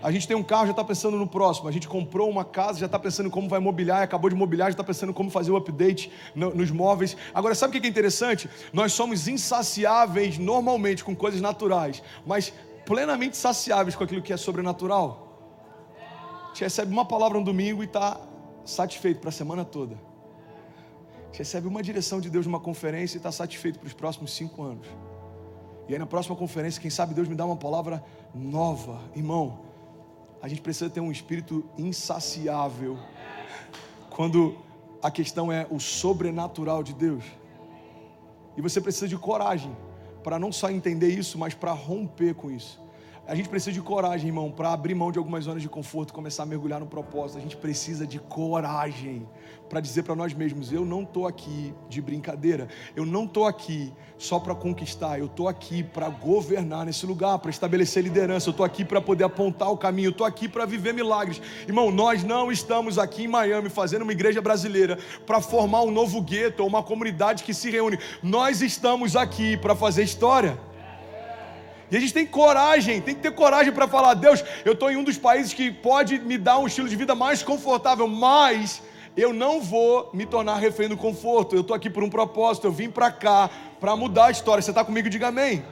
Speaker 1: A gente tem um carro, já está pensando no próximo. A gente comprou uma casa, já está pensando como vai mobiliar, acabou de mobiliar, já está pensando como fazer o update no, nos móveis. Agora, sabe o que é interessante? Nós somos insaciáveis normalmente com coisas naturais, mas plenamente saciáveis com aquilo que é sobrenatural. Gente recebe uma palavra no domingo e está satisfeito para a semana toda. Gente recebe uma direção de Deus numa conferência e está satisfeito para os próximos cinco anos. E aí na próxima conferência, quem sabe Deus me dá uma palavra nova, irmão a gente precisa ter um espírito insaciável quando a questão é o sobrenatural de Deus. E você precisa de coragem para não só entender isso, mas para romper com isso. A gente precisa de coragem, irmão, para abrir mão de algumas zonas de conforto, começar a mergulhar no propósito. A gente precisa de coragem para dizer para nós mesmos: eu não estou aqui de brincadeira, eu não estou aqui só para conquistar, eu estou aqui para governar nesse lugar, para estabelecer liderança, eu estou aqui para poder apontar o caminho, eu estou aqui para viver milagres. Irmão, nós não estamos aqui em Miami fazendo uma igreja brasileira para formar um novo gueto ou uma comunidade que se reúne, nós estamos aqui para fazer história. E a gente tem coragem, tem que ter coragem para falar: Deus, eu estou em um dos países que pode me dar um estilo de vida mais confortável, mas eu não vou me tornar refém do conforto. Eu estou aqui por um propósito, eu vim para cá para mudar a história. Você está comigo? Diga amém.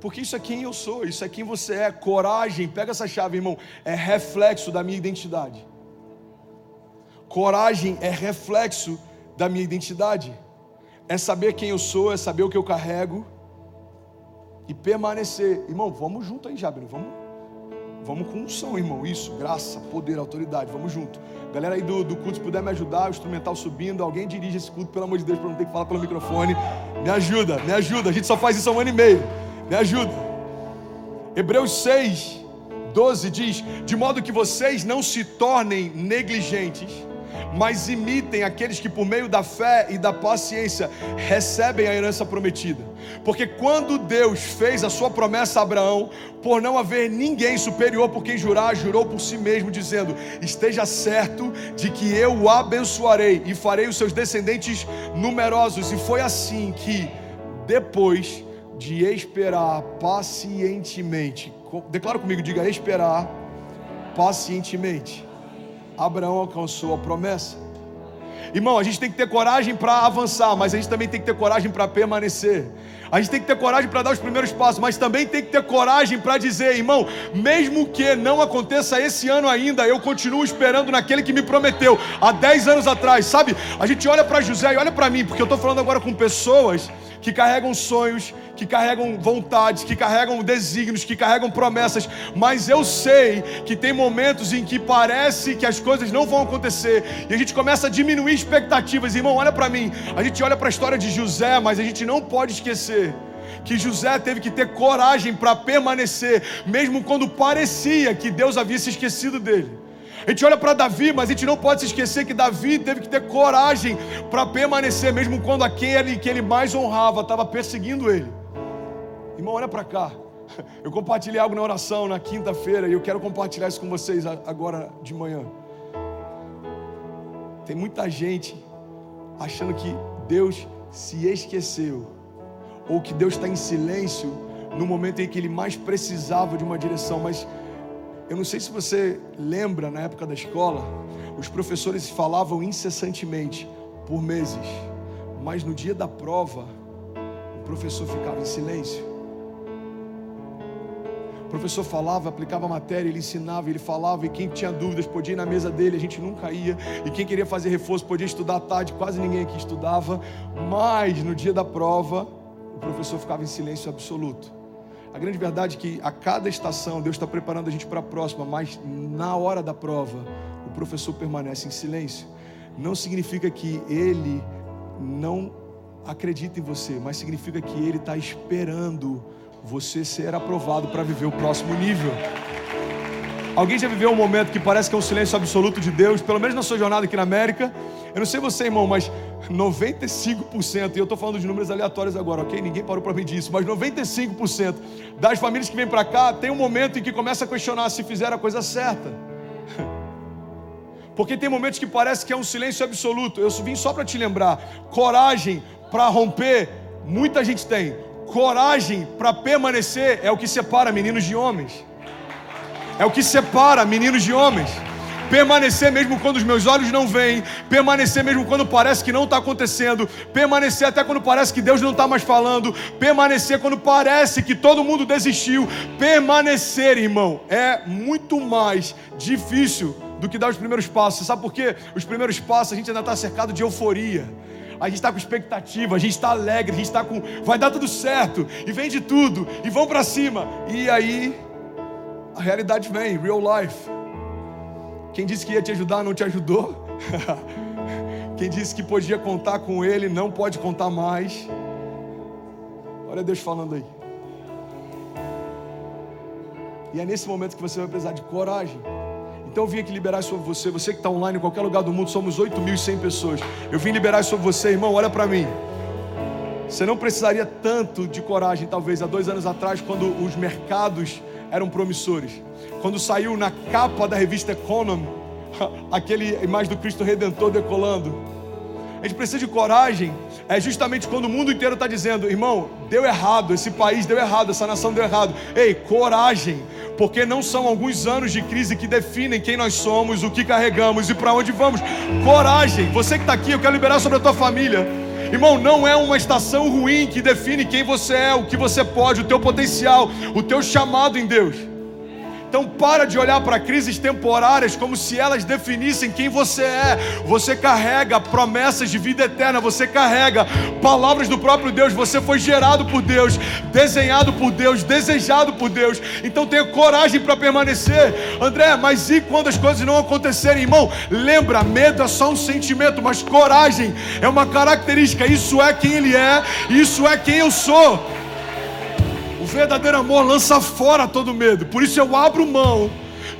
Speaker 1: Porque isso é quem eu sou, isso é quem você é. Coragem, pega essa chave, irmão, é reflexo da minha identidade. Coragem é reflexo da minha identidade. É saber quem eu sou, é saber o que eu carrego e permanecer. Irmão, vamos junto aí, Jabino. Vamos, vamos com unção, irmão. Isso, graça, poder, autoridade. Vamos junto. Galera aí do, do culto, se puder me ajudar, o instrumental subindo, alguém dirige esse culto, pelo amor de Deus, para não ter que falar pelo microfone. Me ajuda, me ajuda. A gente só faz isso há um ano e meio. Me ajuda. Hebreus 6, 12 diz: De modo que vocês não se tornem negligentes mas imitem aqueles que, por meio da fé e da paciência, recebem a herança prometida. Porque quando Deus fez a sua promessa a Abraão, por não haver ninguém superior por quem jurar, jurou por si mesmo, dizendo: Esteja certo de que eu o abençoarei e farei os seus descendentes numerosos. E foi assim que, depois de esperar pacientemente, declara comigo, diga: esperar pacientemente Abraão alcançou a promessa. Irmão, a gente tem que ter coragem para avançar, mas a gente também tem que ter coragem para permanecer. A gente tem que ter coragem para dar os primeiros passos, mas também tem que ter coragem para dizer, irmão, mesmo que não aconteça esse ano ainda, eu continuo esperando naquele que me prometeu há 10 anos atrás, sabe? A gente olha para José e olha para mim, porque eu estou falando agora com pessoas que carregam sonhos, que carregam vontades, que carregam desígnios, que carregam promessas, mas eu sei que tem momentos em que parece que as coisas não vão acontecer e a gente começa a diminuir expectativas. Irmão, olha para mim, a gente olha para a história de José, mas a gente não pode esquecer que José teve que ter coragem para permanecer, mesmo quando parecia que Deus havia se esquecido dele. A gente olha para Davi, mas a gente não pode se esquecer que Davi teve que ter coragem para permanecer, mesmo quando aquele que ele mais honrava estava perseguindo ele. Irmão, olha para cá. Eu compartilhei algo na oração na quinta-feira e eu quero compartilhar isso com vocês agora de manhã. Tem muita gente achando que Deus se esqueceu, ou que Deus está em silêncio no momento em que ele mais precisava de uma direção. Mas eu não sei se você lembra, na época da escola, os professores falavam incessantemente, por meses, mas no dia da prova, o professor ficava em silêncio. O professor falava, aplicava a matéria, ele ensinava, ele falava, e quem tinha dúvidas podia ir na mesa dele, a gente nunca ia. E quem queria fazer reforço podia estudar à tarde, quase ninguém aqui estudava. Mas no dia da prova, o professor ficava em silêncio absoluto. A grande verdade é que a cada estação Deus está preparando a gente para a próxima, mas na hora da prova, o professor permanece em silêncio. Não significa que ele não acredita em você, mas significa que ele está esperando você ser aprovado para viver o próximo nível. Alguém já viveu um momento que parece que é um silêncio absoluto de Deus, pelo menos na sua jornada aqui na América? Eu não sei você, irmão, mas 95%, e eu estou falando de números aleatórios agora, ok? Ninguém parou para medir isso, mas 95% das famílias que vêm para cá tem um momento em que começa a questionar se fizeram a coisa certa. Porque tem momentos que parece que é um silêncio absoluto. Eu vim só para te lembrar: coragem para romper, muita gente tem. Coragem para permanecer é o que separa meninos de homens. É o que separa meninos de homens. Permanecer mesmo quando os meus olhos não veem, permanecer mesmo quando parece que não está acontecendo, permanecer até quando parece que Deus não está mais falando, permanecer quando parece que todo mundo desistiu. Permanecer, irmão, é muito mais difícil do que dar os primeiros passos. Sabe por quê? Os primeiros passos a gente ainda está cercado de euforia a gente está com expectativa, a gente está alegre, a gente está com. Vai dar tudo certo, e vem de tudo, e vão para cima. E aí, a realidade vem, real life. Quem disse que ia te ajudar não te ajudou. Quem disse que podia contar com ele não pode contar mais. Olha Deus falando aí. E é nesse momento que você vai precisar de coragem. Então eu vim aqui liberar sobre você, você que está online em qualquer lugar do mundo, somos 8.100 pessoas. Eu vim liberar sobre você, irmão, olha para mim. Você não precisaria tanto de coragem, talvez, há dois anos atrás, quando os mercados eram promissores. Quando saiu na capa da revista Economy, aquele imagem do Cristo Redentor decolando. A gente precisa de coragem, é justamente quando o mundo inteiro está dizendo, irmão, deu errado, esse país deu errado, essa nação deu errado. Ei, coragem, porque não são alguns anos de crise que definem quem nós somos, o que carregamos e para onde vamos. Coragem, você que está aqui, eu quero liberar sobre a tua família. Irmão, não é uma estação ruim que define quem você é, o que você pode, o teu potencial, o teu chamado em Deus. Então para de olhar para crises temporárias como se elas definissem quem você é. Você carrega promessas de vida eterna, você carrega palavras do próprio Deus, você foi gerado por Deus, desenhado por Deus, desejado por Deus. Então tenha coragem para permanecer. André, mas e quando as coisas não acontecerem, irmão? Lembra, medo é só um sentimento, mas coragem é uma característica. Isso é quem ele é, isso é quem eu sou. Verdadeiro amor lança fora todo medo. Por isso eu abro mão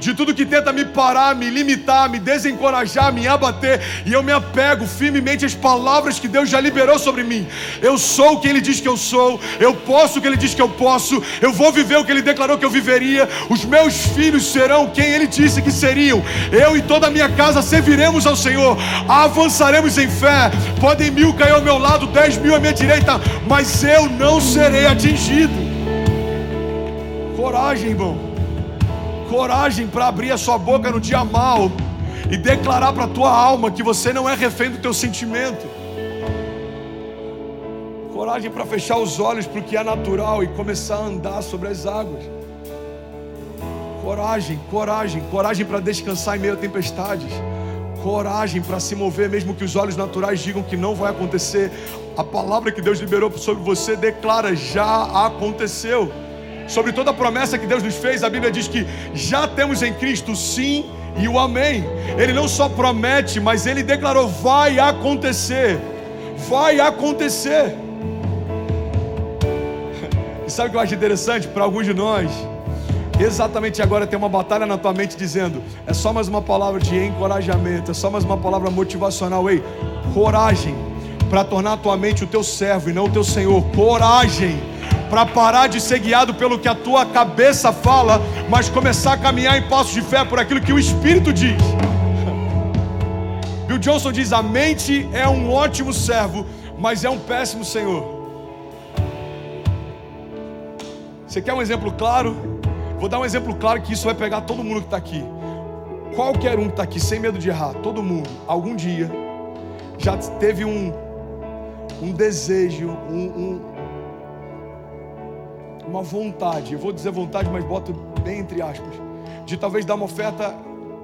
Speaker 1: de tudo que tenta me parar, me limitar, me desencorajar, me abater, e eu me apego firmemente às palavras que Deus já liberou sobre mim. Eu sou o que Ele diz que eu sou, eu posso o que Ele diz que eu posso, eu vou viver o que Ele declarou que eu viveria, os meus filhos serão quem Ele disse que seriam, eu e toda a minha casa serviremos ao Senhor, avançaremos em fé. Podem mil cair ao meu lado, dez mil à minha direita, mas eu não serei atingido. Coragem, irmão. Coragem para abrir a sua boca no dia mal e declarar para a tua alma que você não é refém do teu sentimento. Coragem para fechar os olhos para o que é natural e começar a andar sobre as águas. Coragem, coragem, coragem para descansar em meio a tempestades. Coragem para se mover, mesmo que os olhos naturais digam que não vai acontecer. A palavra que Deus liberou sobre você declara: já aconteceu sobre toda a promessa que Deus nos fez, a Bíblia diz que já temos em Cristo sim e o amém. Ele não só promete, mas ele declarou: vai acontecer. Vai acontecer. E sabe o que eu acho interessante para alguns de nós? Exatamente agora tem uma batalha na tua mente dizendo: é só mais uma palavra de encorajamento, é só mais uma palavra motivacional. Ei, coragem para tornar a tua mente o teu servo e não o teu senhor. Coragem para parar de ser guiado pelo que a tua cabeça fala, mas começar a caminhar em passos de fé por aquilo que o Espírito diz. Bill Johnson diz: a mente é um ótimo servo, mas é um péssimo senhor. Você quer um exemplo claro? Vou dar um exemplo claro que isso vai pegar todo mundo que está aqui. Qualquer um que está aqui sem medo de errar, todo mundo, algum dia, já teve um, um desejo, um, um, uma vontade, eu vou dizer vontade, mas boto bem entre aspas, de talvez dar uma oferta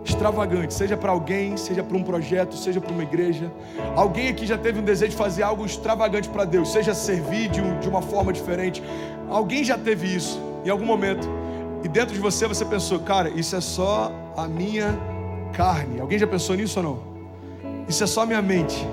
Speaker 1: extravagante, seja para alguém, seja para um projeto, seja para uma igreja. Alguém aqui já teve um desejo de fazer algo extravagante para Deus, seja servir de, um, de uma forma diferente. Alguém já teve isso em algum momento. E dentro de você você pensou, cara, isso é só a minha carne. Alguém já pensou nisso ou não? Isso é só a minha mente.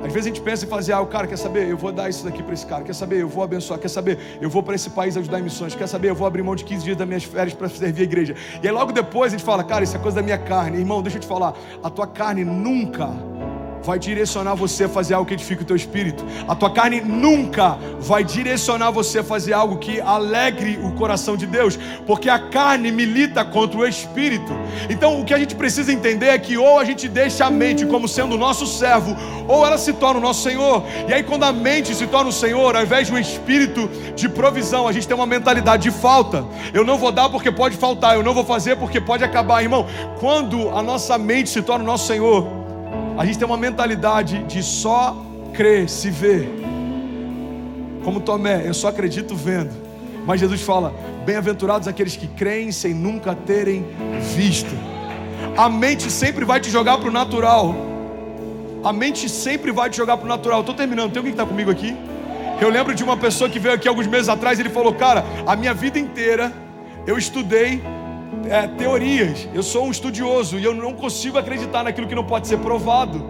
Speaker 1: Às vezes a gente pensa em fazer algo, cara, quer saber? Eu vou dar isso daqui para esse cara, quer saber? Eu vou abençoar, quer saber? Eu vou para esse país ajudar em missões, quer saber? Eu vou abrir mão de 15 dias das minhas férias para servir a igreja. E aí logo depois a gente fala, cara, isso é coisa da minha carne. Irmão, deixa eu te falar, a tua carne nunca vai direcionar você a fazer algo que edifique o teu espírito. A tua carne nunca vai direcionar você a fazer algo que alegre o coração de Deus, porque a carne milita contra o espírito. Então, o que a gente precisa entender é que ou a gente deixa a mente como sendo o nosso servo, ou ela se torna o nosso Senhor. E aí, quando a mente se torna o Senhor, ao invés de um espírito de provisão, a gente tem uma mentalidade de falta. Eu não vou dar porque pode faltar, eu não vou fazer porque pode acabar, irmão. Quando a nossa mente se torna o nosso Senhor, a gente tem uma mentalidade de só crer, se ver. Como Tomé, eu só acredito vendo. Mas Jesus fala: bem-aventurados aqueles que creem sem nunca terem visto. A mente sempre vai te jogar para o natural. A mente sempre vai te jogar para o natural. Estou terminando. Tem alguém que está comigo aqui? Eu lembro de uma pessoa que veio aqui alguns meses atrás. Ele falou: Cara, a minha vida inteira eu estudei é, teorias. Eu sou um estudioso e eu não consigo acreditar naquilo que não pode ser provado.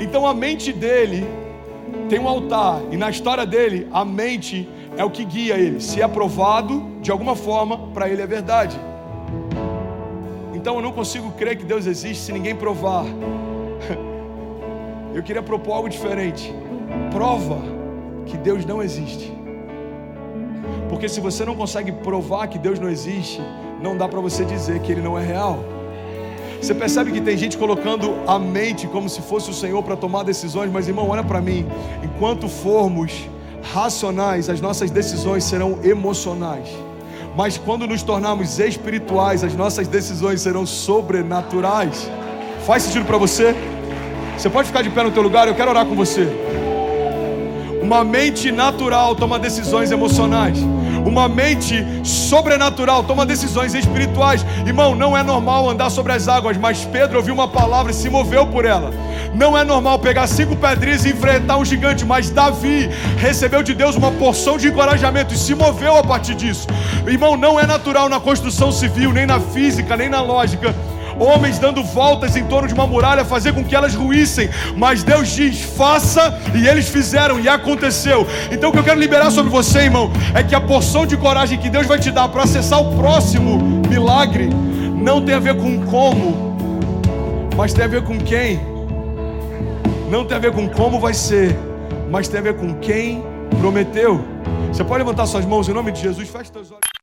Speaker 1: Então a mente dele tem um altar e na história dele a mente é o que guia ele. Se é provado de alguma forma, para ele é verdade. Então eu não consigo crer que Deus existe se ninguém provar. Eu queria propor algo diferente. Prova que Deus não existe. Porque se você não consegue provar que Deus não existe, não dá para você dizer que ele não é real. Você percebe que tem gente colocando a mente como se fosse o Senhor para tomar decisões, mas irmão, olha para mim. Enquanto formos racionais, as nossas decisões serão emocionais. Mas quando nos tornarmos espirituais, as nossas decisões serão sobrenaturais. Faz sentido para você? Você pode ficar de pé no teu lugar, eu quero orar com você. Uma mente natural toma decisões emocionais. Uma mente sobrenatural toma decisões espirituais. Irmão, não é normal andar sobre as águas, mas Pedro ouviu uma palavra e se moveu por ela. Não é normal pegar cinco pedrinhas e enfrentar um gigante, mas Davi recebeu de Deus uma porção de encorajamento e se moveu a partir disso. Irmão, não é natural na construção civil, nem na física, nem na lógica homens dando voltas em torno de uma muralha, fazer com que elas ruíssem. Mas Deus diz: faça, e eles fizeram, e aconteceu. Então o que eu quero liberar sobre você, irmão, é que a porção de coragem que Deus vai te dar para acessar o próximo milagre não tem a ver com como, mas tem a ver com quem. Não tem a ver com como vai ser, mas tem a ver com quem prometeu. Você pode levantar suas mãos em nome de Jesus, feche seus olhos.